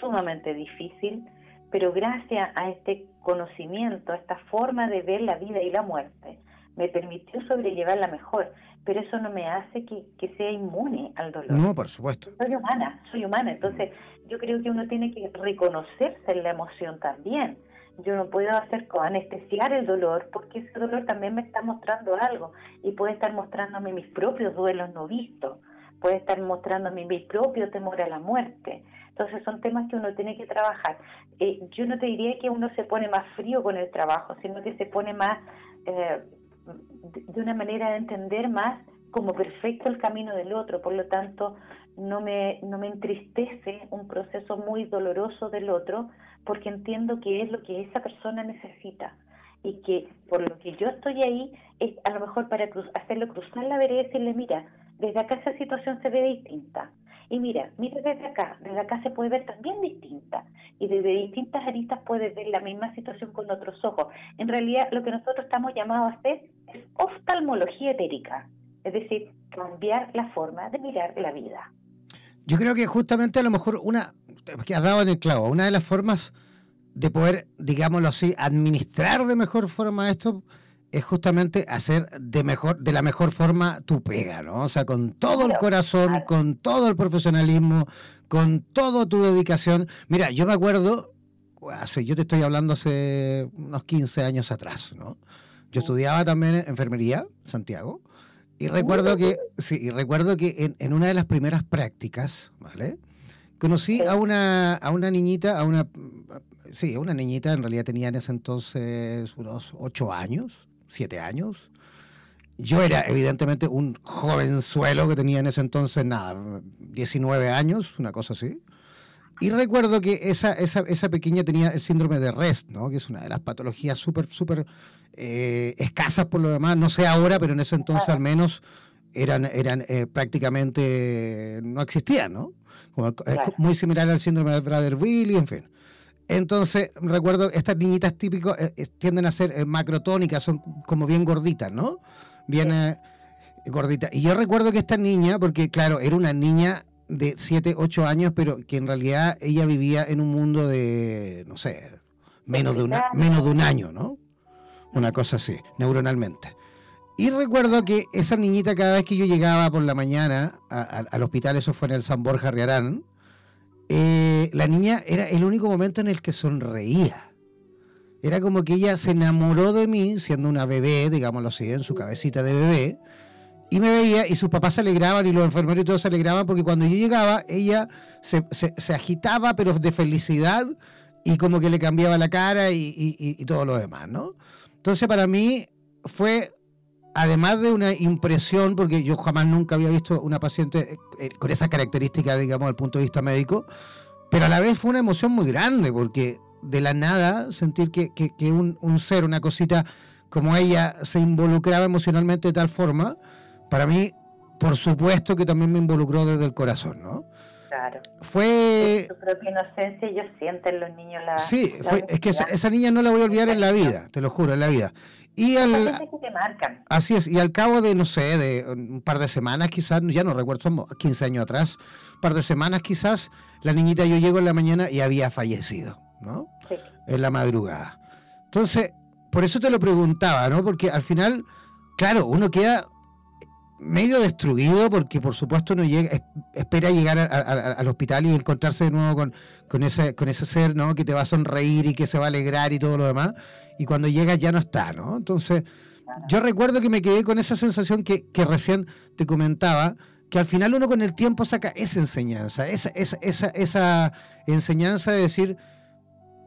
sumamente difícil, pero gracias a este conocimiento, a esta forma de ver la vida y la muerte, me permitió sobrellevarla mejor, pero eso no me hace que, que, sea inmune al dolor. No, por supuesto. Soy humana, soy humana, entonces yo creo que uno tiene que reconocerse en la emoción también yo no puedo hacer anestesiar el dolor porque ese dolor también me está mostrando algo y puede estar mostrándome mis propios duelos no vistos, puede estar mostrándome mi propio temor a la muerte. Entonces son temas que uno tiene que trabajar. Eh, yo no te diría que uno se pone más frío con el trabajo, sino que se pone más eh, de una manera de entender más como perfecto el camino del otro. Por lo tanto, no me, no me entristece un proceso muy doloroso del otro, porque entiendo que es lo que esa persona necesita y que por lo que yo estoy ahí es a lo mejor para hacerlo cruzar la vereda y decirle, mira, desde acá esa situación se ve distinta. Y mira, mira desde acá, desde acá se puede ver también distinta. Y desde distintas aristas puedes ver la misma situación con otros ojos. En realidad lo que nosotros estamos llamados a hacer es oftalmología etérica, es decir, cambiar la forma de mirar la vida. Yo creo que justamente a lo mejor una, que has dado en el clavo, una de las formas de poder, digámoslo así, administrar de mejor forma esto es justamente hacer de mejor de la mejor forma tu pega, ¿no? O sea, con todo el corazón, con todo el profesionalismo, con toda tu dedicación. Mira, yo me acuerdo, hace, yo te estoy hablando hace unos 15 años atrás, ¿no? Yo estudiaba también en enfermería, Santiago, y recuerdo que, sí, y recuerdo que en, en una de las primeras prácticas, ¿vale? Conocí a una, a una niñita, a una, sí, a una niñita, en realidad tenía en ese entonces unos ocho años, siete años. Yo era evidentemente un jovenzuelo que tenía en ese entonces, nada, 19 años, una cosa así. Y recuerdo que esa, esa, esa pequeña tenía el síndrome de Rest, ¿no? que es una de las patologías súper, súper eh, escasas por lo demás. No sé ahora, pero en ese entonces al menos eran, eran eh, prácticamente, no existían, ¿no? muy similar al síndrome de Prader-Willi, en fin. Entonces, recuerdo, estas niñitas típicas eh, tienden a ser macrotónicas, son como bien gorditas, ¿no? Bien gorditas. Y yo recuerdo que esta niña, porque claro, era una niña de 7, 8 años, pero que en realidad ella vivía en un mundo de, no sé, menos de, una, menos de un año, ¿no? Una cosa así, neuronalmente. Y recuerdo que esa niñita, cada vez que yo llegaba por la mañana al hospital, eso fue en el San Borja Riarán, eh, la niña era el único momento en el que sonreía. Era como que ella se enamoró de mí, siendo una bebé, digámoslo así, en su cabecita de bebé, y me veía y sus papás se alegraban y los enfermeros y todos se alegraban porque cuando yo llegaba ella se, se, agitaba pero de felicidad y como que le cambiaba la cara y, y, todo lo demás, ¿no? Entonces para mí fue, además de una impresión, porque yo jamás nunca había visto una paciente eh, con esa característica, digamos, desde el punto de vista médico, pero a la vez fue una emoción muy grande porque de la nada sentir que, que, que un, un ser, una cosita como ella se involucraba emocionalmente de tal forma, para mí, por supuesto que también me involucró desde el corazón, ¿no? Claro. Fue... Su propia inocencia, ellos sienten los niños la... Sí, es que esa, niña no la voy a olvidar en la vida, te lo juro, en la vida. Y al, que te marcan. Así es, y al cabo de, no sé, de un par de semanas quizás, ya no recuerdo, somos 15 años atrás, un par de semanas quizás, la niñita yo llego en la mañana y había fallecido, ¿no? Sí. En la madrugada. Entonces, por eso te lo preguntaba, ¿no? Porque al final, claro, uno queda medio destruido porque por supuesto uno llega, espera llegar al hospital y encontrarse de nuevo con, con, ese, con ese ser ¿no? que te va a sonreír y que se va a alegrar y todo lo demás, y cuando llega ya no está, ¿no? Entonces, yo recuerdo que me quedé con esa sensación que, que recién te comentaba, que al final uno con el tiempo saca esa enseñanza, esa, esa, esa, esa enseñanza de decir,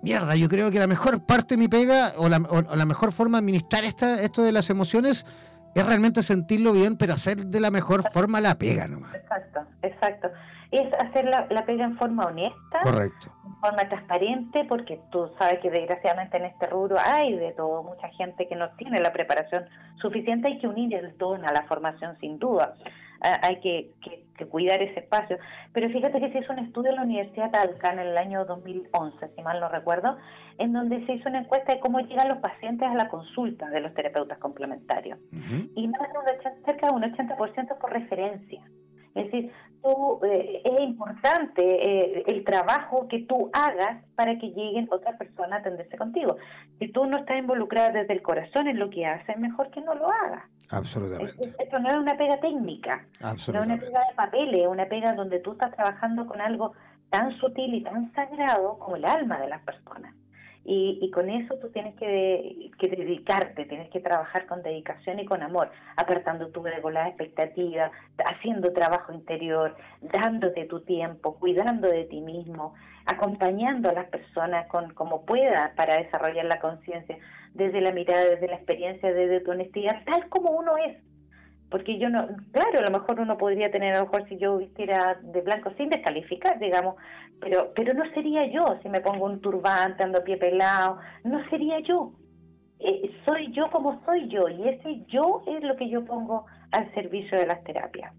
mierda, yo creo que la mejor parte de mi pega o la, o la mejor forma de administrar esta, esto de las emociones es realmente sentirlo bien, pero hacer de la mejor forma la pega nomás. Exacto, exacto. Es hacer la, pega en forma honesta, Correcto. en forma transparente, porque tú sabes que desgraciadamente en este rubro hay de todo, mucha gente que no tiene la preparación suficiente, hay que unir el todo a la formación sin duda. Hay que, cuidar ese espacio. Pero fíjate que se hizo un estudio en la Universidad de Talca en el año 2011, si mal no recuerdo, en donde se hizo una encuesta de cómo llegan los pacientes a la consulta de los terapeutas complementarios. Y más de un cerca de un 80% por referencia. Es decir, tú, eh, es importante eh, el trabajo que tú hagas para que lleguen otras personas a atenderse contigo. Si tú no estás involucrada desde el corazón en lo que haces, mejor que no lo hagas. Absolutamente. Esto no es una pega técnica, no es una pega de papeles, es una pega donde tú estás trabajando con algo tan sutil y tan sagrado como el alma de las personas. Y, con eso tú tienes que, dedicarte, tienes que trabajar con dedicación y con amor, apartando tu ego, las expectativas, haciendo trabajo interior, dándote tu tiempo, cuidando de ti mismo, acompañando a las personas con como puedas para desarrollar la conciencia, desde la mirada, desde la experiencia, desde tu honestidad, tal como uno es porque yo no, claro, a lo mejor uno podría tener, a lo mejor si yo vistiera de blanco sin descalificar, digamos, pero, pero no sería yo si me pongo un turbante, ando a pie pelado, no sería yo. Eh, soy yo como soy yo y ese yo es lo que yo pongo al servicio de las terapias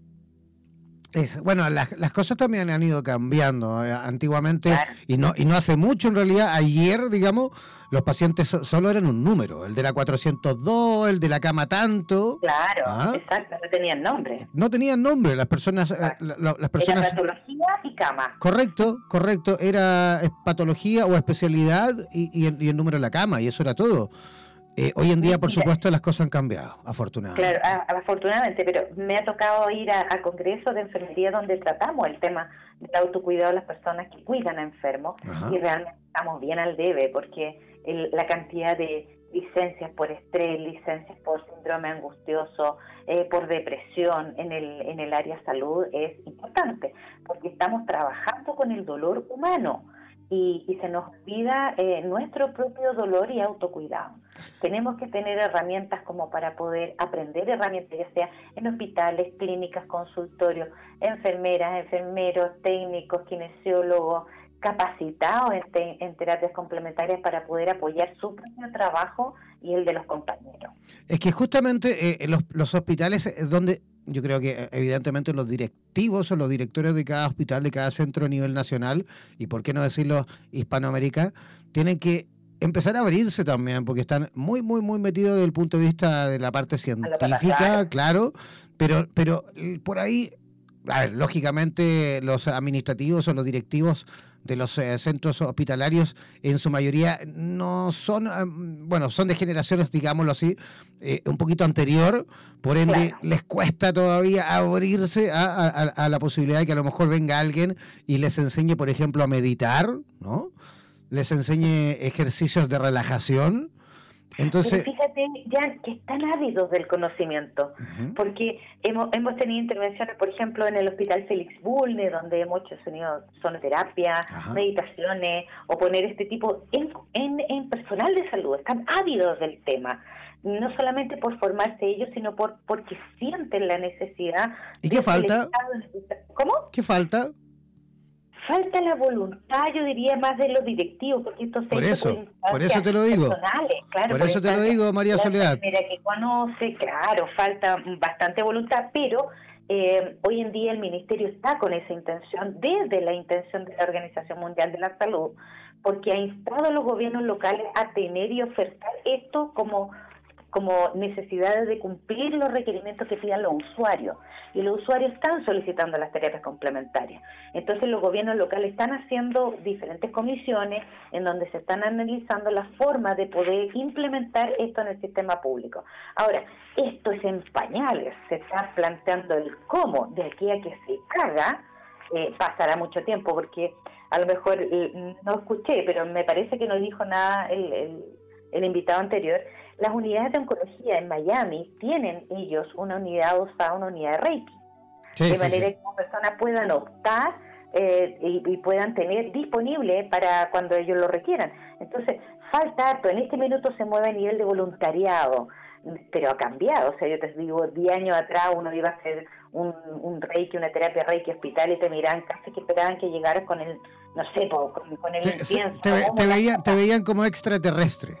bueno, las, cosas también han ido cambiando. Eh, antiguamente, y, no, y no hace mucho en realidad, ayer, digamos, los pacientes solo eran un número. El de la 402, el de la cama tanto. Claro, ¿ah? exacto, no tenían nombre. No tenían nombre, las personas... Eh, las personas era patología y cama. Correcto, correcto. Era patología o especialidad y, y el número de la cama, y eso era todo. Eh, hoy en día, por supuesto, las cosas han cambiado, afortunadamente. Claro, afortunadamente, pero me ha tocado ir a, congresos de enfermería donde tratamos el tema del autocuidado de las personas que cuidan a enfermos y realmente estamos bien al debe porque la cantidad de, licencias por estrés, licencias por síndrome angustioso, eh, por depresión en el, en el área salud es importante, porque estamos trabajando con el dolor humano y, se nos olvida eh, nuestro propio dolor y autocuidado. Tenemos que tener herramientas como para poder aprender herramientas, ya sea en hospitales, clínicas, consultorios, enfermeras, enfermeros, técnicos, kinesiólogos, capacitados en, terapias complementarias para poder apoyar su propio trabajo y el de los compañeros. Es que justamente eh, los, los hospitales es donde yo creo que eh, evidentemente los directivos o los directores de cada hospital, de cada centro a nivel nacional, y por qué no decirlo Hispanoamérica, tienen que empezar a abrirse también, porque están muy, muy, muy metidos desde el punto de vista de la parte científica, claro, pero, pero por ahí, a ver, lógicamente los administrativos o los directivos de los eh, centros hospitalarios en su mayoría no son, eh, bueno, son de generaciones, digámoslo así, eh, un poquito anterior, por ende les cuesta todavía abrirse a, la posibilidad de que a lo mejor venga alguien y les enseñe, por ejemplo, a meditar, ¿no? Les enseñe ejercicios de relajación entonces, fíjate, ya que están ávidos del conocimiento, porque hemos, hemos tenido intervenciones, por ejemplo, en el Hospital Félix Bulne, donde hemos hecho sonido, sonoterapia, meditaciones, o poner este tipo en, en, personal de salud. Están ávidos del tema no solamente por formarse ellos, sino por porque sienten la necesidad. ¿Y qué falta? ¿Cómo? ¿Qué falta? Falta la voluntad, yo diría, más de los directivos, porque esto se por eso, por eso te lo digo. Claro, por, eso te lo digo, María Soledad. Mira, que conoce, claro, falta bastante voluntad, pero eh, hoy en día el Ministerio está con esa intención, desde la intención de la Organización Mundial de la Salud, porque ha instado a los gobiernos locales a tener y ofertar esto como como necesidades de cumplir los requerimientos que pidan los usuarios. Y los usuarios están solicitando las terapias complementarias. Entonces los gobiernos locales están haciendo diferentes comisiones en donde se están analizando las formas de poder implementar esto en el sistema público. Ahora, esto es en pañales, se está planteando el cómo de aquí a que se haga, eh, pasará mucho tiempo, porque a lo mejor eh, no escuché, pero me parece que no dijo nada el invitado anterior, las unidades de oncología en Miami tienen ellos una unidad usada, una unidad de Reiki. de manera que las personas puedan optar eh, y, puedan tener disponible para cuando ellos lo requieran. Entonces, falta harto. En este minuto se mueve a nivel de voluntariado, pero ha cambiado. O sea, yo te digo, 10 años atrás uno iba a hacer un, un reiki, una terapia reiki hospital y te miraban casi que esperaban que llegaras con el, no sé, con, el te, veían, te veían como extraterrestre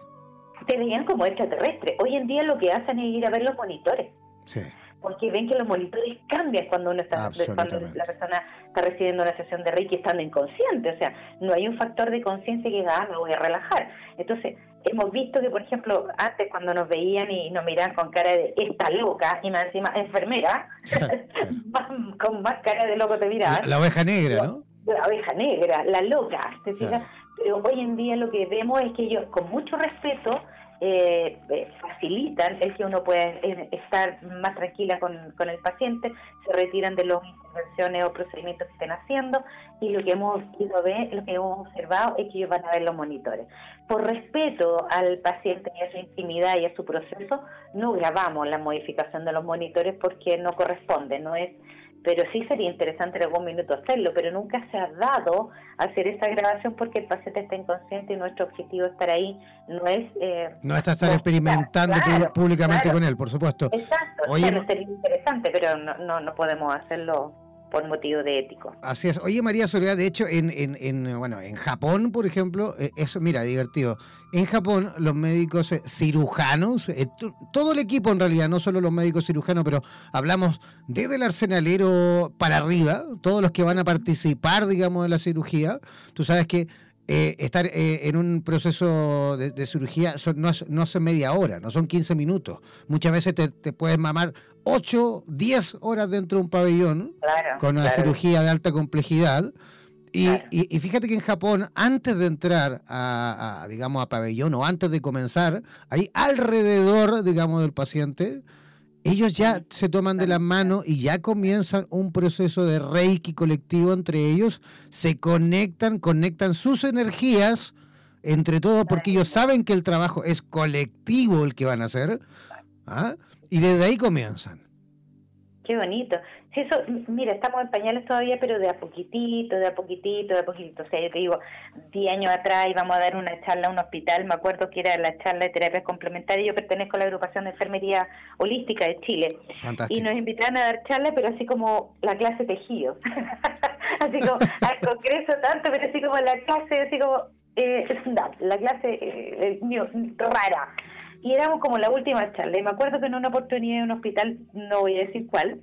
te veían como extraterrestre. Hoy en día lo que hacen es ir a ver los monitores. Sí. Porque ven que los monitores cambian cuando uno está cuando la persona está recibiendo una sesión de Reiki estando inconsciente. O sea, no hay un factor de conciencia que diga, ah, me voy a relajar. Entonces, hemos visto que, por ejemplo, antes cuando nos veían y nos miraban con cara de esta loca, y más encima enfermera, con más cara de loco te miraban. La, oveja negra, ¿no? La oveja negra, la loca. ¿te Pero hoy en día lo que vemos es que ellos, con mucho respeto, eh, eh, facilitan el que uno pueda eh, estar más tranquila con, el paciente, se retiran de las intervenciones o procedimientos que estén haciendo y lo que hemos ido ver, lo que hemos observado es que ellos van a ver los monitores. Por respeto al paciente y a su intimidad y a su proceso, no grabamos la modificación de los monitores porque no corresponde, no es pero sí sería interesante en algún minuto hacerlo, pero nunca se ha dado hacer esa grabación porque el paciente está inconsciente y nuestro objetivo estar ahí no es... Eh, no está estar experimentando públicamente con él, por supuesto. Exacto, sería interesante, pero no, no, no podemos hacerlo por motivo de ético. Así es. Oye, María Soledad, de hecho, en, en, bueno, en Japón, por ejemplo, eh, eso, mira, divertido. En Japón, los médicos eh, cirujanos, eh, todo el equipo en realidad, no solo los médicos cirujanos, pero hablamos desde el arsenalero para arriba, todos los que van a participar, digamos, de la cirugía. Tú sabes que estar en un proceso de, cirugía no, no hace media hora, no son 15 minutos. Muchas veces te, te puedes mamar 8, 10 horas dentro de un pabellón con una cirugía de alta complejidad. Y, y, fíjate que en Japón, antes de entrar a, digamos, a pabellón o antes de comenzar, ahí alrededor, digamos, del paciente, ellos ya se toman de la mano y ya comienzan un proceso de reiki colectivo entre ellos, se conectan, conectan sus energías entre todos, porque ellos saben que el trabajo es colectivo el que van a hacer, ¿ah? Y desde ahí comienzan. Qué bonito. Sí, eso, mira, estamos en pañales todavía, pero de a poquitito, de a poquitito, de a poquitito. O sea, yo te digo, 10 años atrás íbamos a dar una charla a un hospital, me acuerdo que era la charla de terapias complementarias, yo pertenezco a la agrupación de enfermería holística de Chile. Y nos invitaron a dar charla, pero así como la clase tejido. así como al congreso tanto, pero así como la clase, así como, eh, la clase eh, rara y éramos como la última charla. Y me acuerdo que en una oportunidad en un hospital, no voy a decir cuál,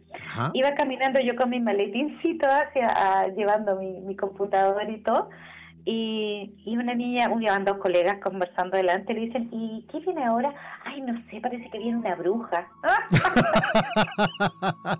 iba caminando yo con mi maletincito hacia, llevando mi, mi computador y todo. Y, y una niña, un llevan dos colegas conversando delante, le dicen, ¿y qué viene ahora? Ay, no sé, parece que viene una bruja.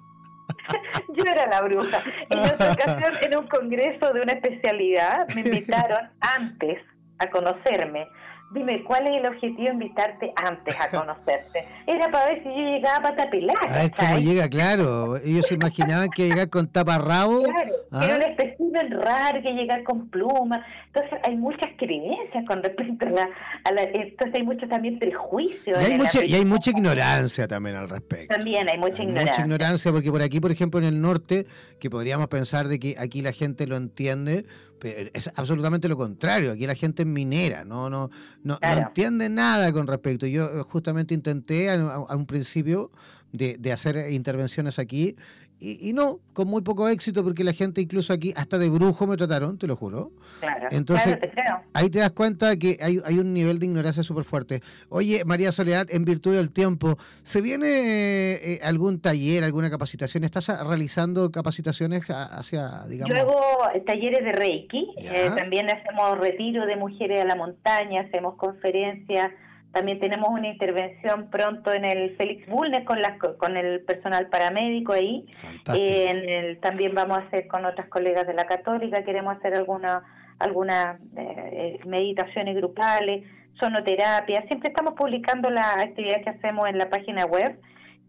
Yo era la bruja. En otra ocasión, en un congreso de una especialidad, me invitaron antes a conocerme dime, ¿cuál es el objetivo de invitarte antes a conocerte? Era para ver si yo llegaba para tapilar. Ah, es como llega, claro. Ellos se imaginaban que llegar con taparrabo. Claro, ¿ah? era un espécimen raro que llegar con plumas. Entonces hay muchas creencias con respecto a la... entonces hay mucho también prejuicio. Y hay, mucha, y hay mucha ignorancia también al respecto. También hay mucha ignorancia. Mucha ignorancia porque por aquí, por ejemplo, en el norte, que podríamos pensar de que aquí la gente lo entiende, es absolutamente lo contrario. Aquí la gente es minera, no, no, no, entiende nada con respecto. Yo eh, justamente intenté a, un principio de, de, hacer intervenciones aquí y, no, con muy poco éxito, porque la gente incluso aquí, hasta de brujo me trataron, te lo juro. Claro, Entonces, ahí te das cuenta que hay, hay un nivel de ignorancia súper fuerte. Oye, María Soledad, en virtud del tiempo, ¿se viene eh, algún taller, alguna capacitación? ¿Estás realizando capacitaciones hacia, digamos? Yo hago talleres de Reiki, eh, también hacemos retiro de mujeres a la montaña, hacemos conferencias también tenemos una intervención pronto en el Félix Bulnes con, las, con el personal paramédico ahí. en el, también vamos a hacer con otras colegas de la Católica, queremos hacer alguna algunas eh, meditaciones grupales, sonoterapia. Siempre estamos publicando las actividades que hacemos en la página web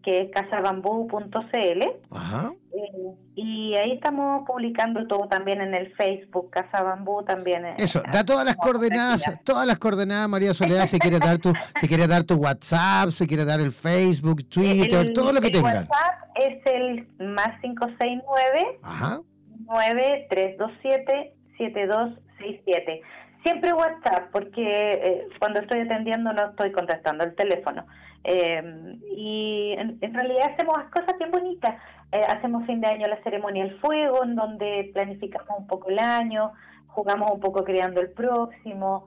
que es casabambú.cl. Eh, y ahí estamos publicando todo también en el Facebook, Casa Bambú también. Eso, da todas las coordenadas, todas las coordenadas, María Soledad, si quiere dar tu, si quiere dar tu WhatsApp, si quiere dar el Facebook, Twitter, todo lo que tenga. El WhatsApp es el más 569 Ajá. 9327 7267 siempre WhatsApp, porque eh, cuando estoy atendiendo no estoy contestando el teléfono. Eh, y en, realidad hacemos cosas bien bonitas. Eh, hacemos fin de año la ceremonia del fuego, en donde planificamos un poco el año, jugamos un poco creando el próximo.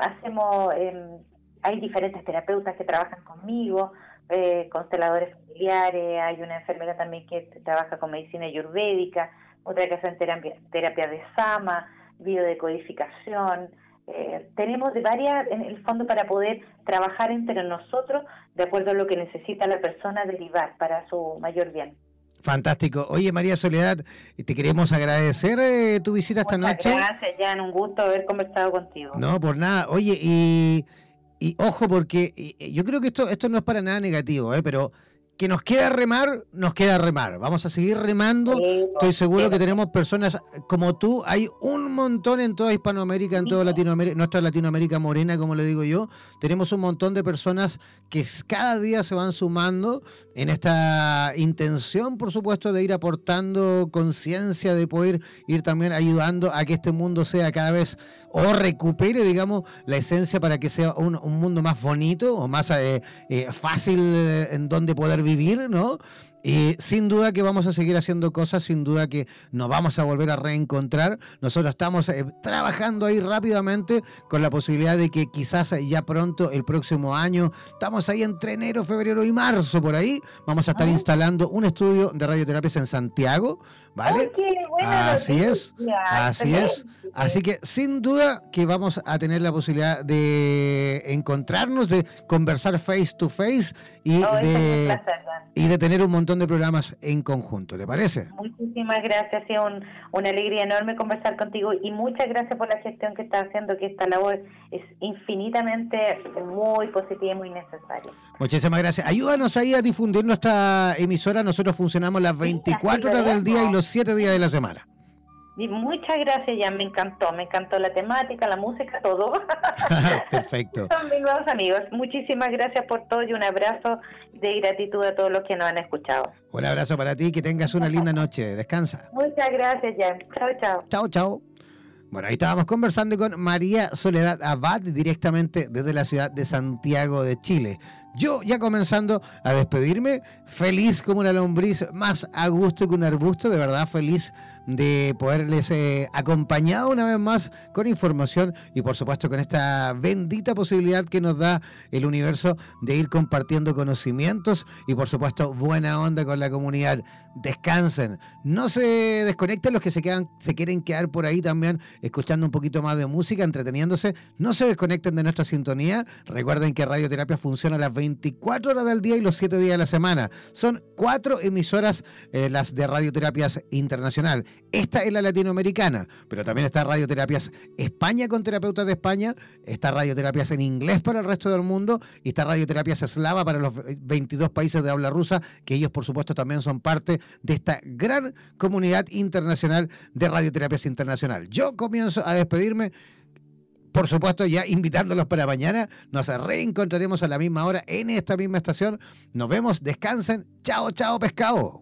hacemos, em, hay diferentes terapeutas que trabajan conmigo, consteladores familiares, hay una enfermera también que trabaja con medicina ayurvédica, otra que hace terapia, terapia de Sama biodecodificación. Eh, tenemos de varias, en el fondo, para poder trabajar entre nosotros de acuerdo a lo que necesita la persona derivar para su mayor bien. Fantástico. Oye, María Soledad, te queremos agradecer eh, tu visita esta noche. Gracias, Jan, un gusto haber conversado contigo. No, por nada. Oye, y, y ojo, porque yo creo que esto, esto no es para nada negativo, ¿eh? pero que nos queda remar, nos queda remar. Vamos a seguir remando. Estoy seguro que tenemos personas como tú. Hay un montón en toda Hispanoamérica, en toda Latinoamérica, nuestra Latinoamérica morena, como le digo yo. Tenemos un montón de personas que cada día se van sumando en esta intención, por supuesto, de ir aportando conciencia, de poder ir también ayudando a que este mundo sea cada vez o recupere, digamos, la esencia para que sea un, mundo más bonito o más eh, eh, fácil eh, en donde poder vivir ¿no? Y sin duda que vamos a seguir haciendo cosas, sin duda que nos vamos a volver a reencontrar. Nosotros estamos eh, trabajando ahí rápidamente con la posibilidad de que quizás ya pronto, el próximo año, estamos ahí entre enero, febrero y marzo por ahí, vamos a estar instalando un estudio de radioterapias en Santiago, ¿vale? así es, así es. Así que sin duda que vamos a tener la posibilidad de encontrarnos, de conversar face to face y, de, y de tener un montón de programas en conjunto, ¿te parece? Muchísimas gracias, ha sido una alegría enorme conversar contigo y muchas gracias por la gestión que estás haciendo, que esta labor es infinitamente muy positiva y muy necesaria. Muchísimas gracias. Ayúdanos ahí a difundir nuestra emisora, nosotros funcionamos las 24 horas del día y los 7 días de la semana. Y muchas gracias, ya me encantó, me encantó la temática, la música, todo. Perfecto. Son mis nuevos amigos. Muchísimas gracias por todo y un abrazo de gratitud a todos los que nos han escuchado. Un abrazo para ti, que tengas una linda noche. Descansa. Muchas gracias, Jan. Chao, chao. Chao, chao. Bueno, ahí estábamos conversando con María Soledad Abad directamente desde la ciudad de Santiago de Chile. Yo ya comenzando a despedirme, feliz como una lombriz, más a gusto que un arbusto, de verdad feliz de poderles eh, acompañado una vez más con información y por supuesto con esta bendita posibilidad que nos da el universo de ir compartiendo conocimientos y por supuesto buena onda con la comunidad. Descansen, no se desconecten los que se quedan, se quieren quedar por ahí también escuchando un poquito más de música, entreteniéndose. No se desconecten de nuestra sintonía. Recuerden que Radioterapia funciona las 24 horas del día y los 7 días de la semana. Son cuatro emisoras eh, las de Radioterapias Internacional. Esta es la latinoamericana, pero también está Radioterapias España con terapeutas de España, está Radioterapias en inglés para el resto del mundo y está Radioterapias Eslava para los 22 países de habla rusa, que ellos por supuesto también son parte de esta gran comunidad internacional de Radioterapias Internacional. Yo comienzo a despedirme por supuesto, ya invitándolos para mañana. Nos reencontraremos a la misma hora en esta misma estación. Nos vemos, descansen. Chao, chao, pescado.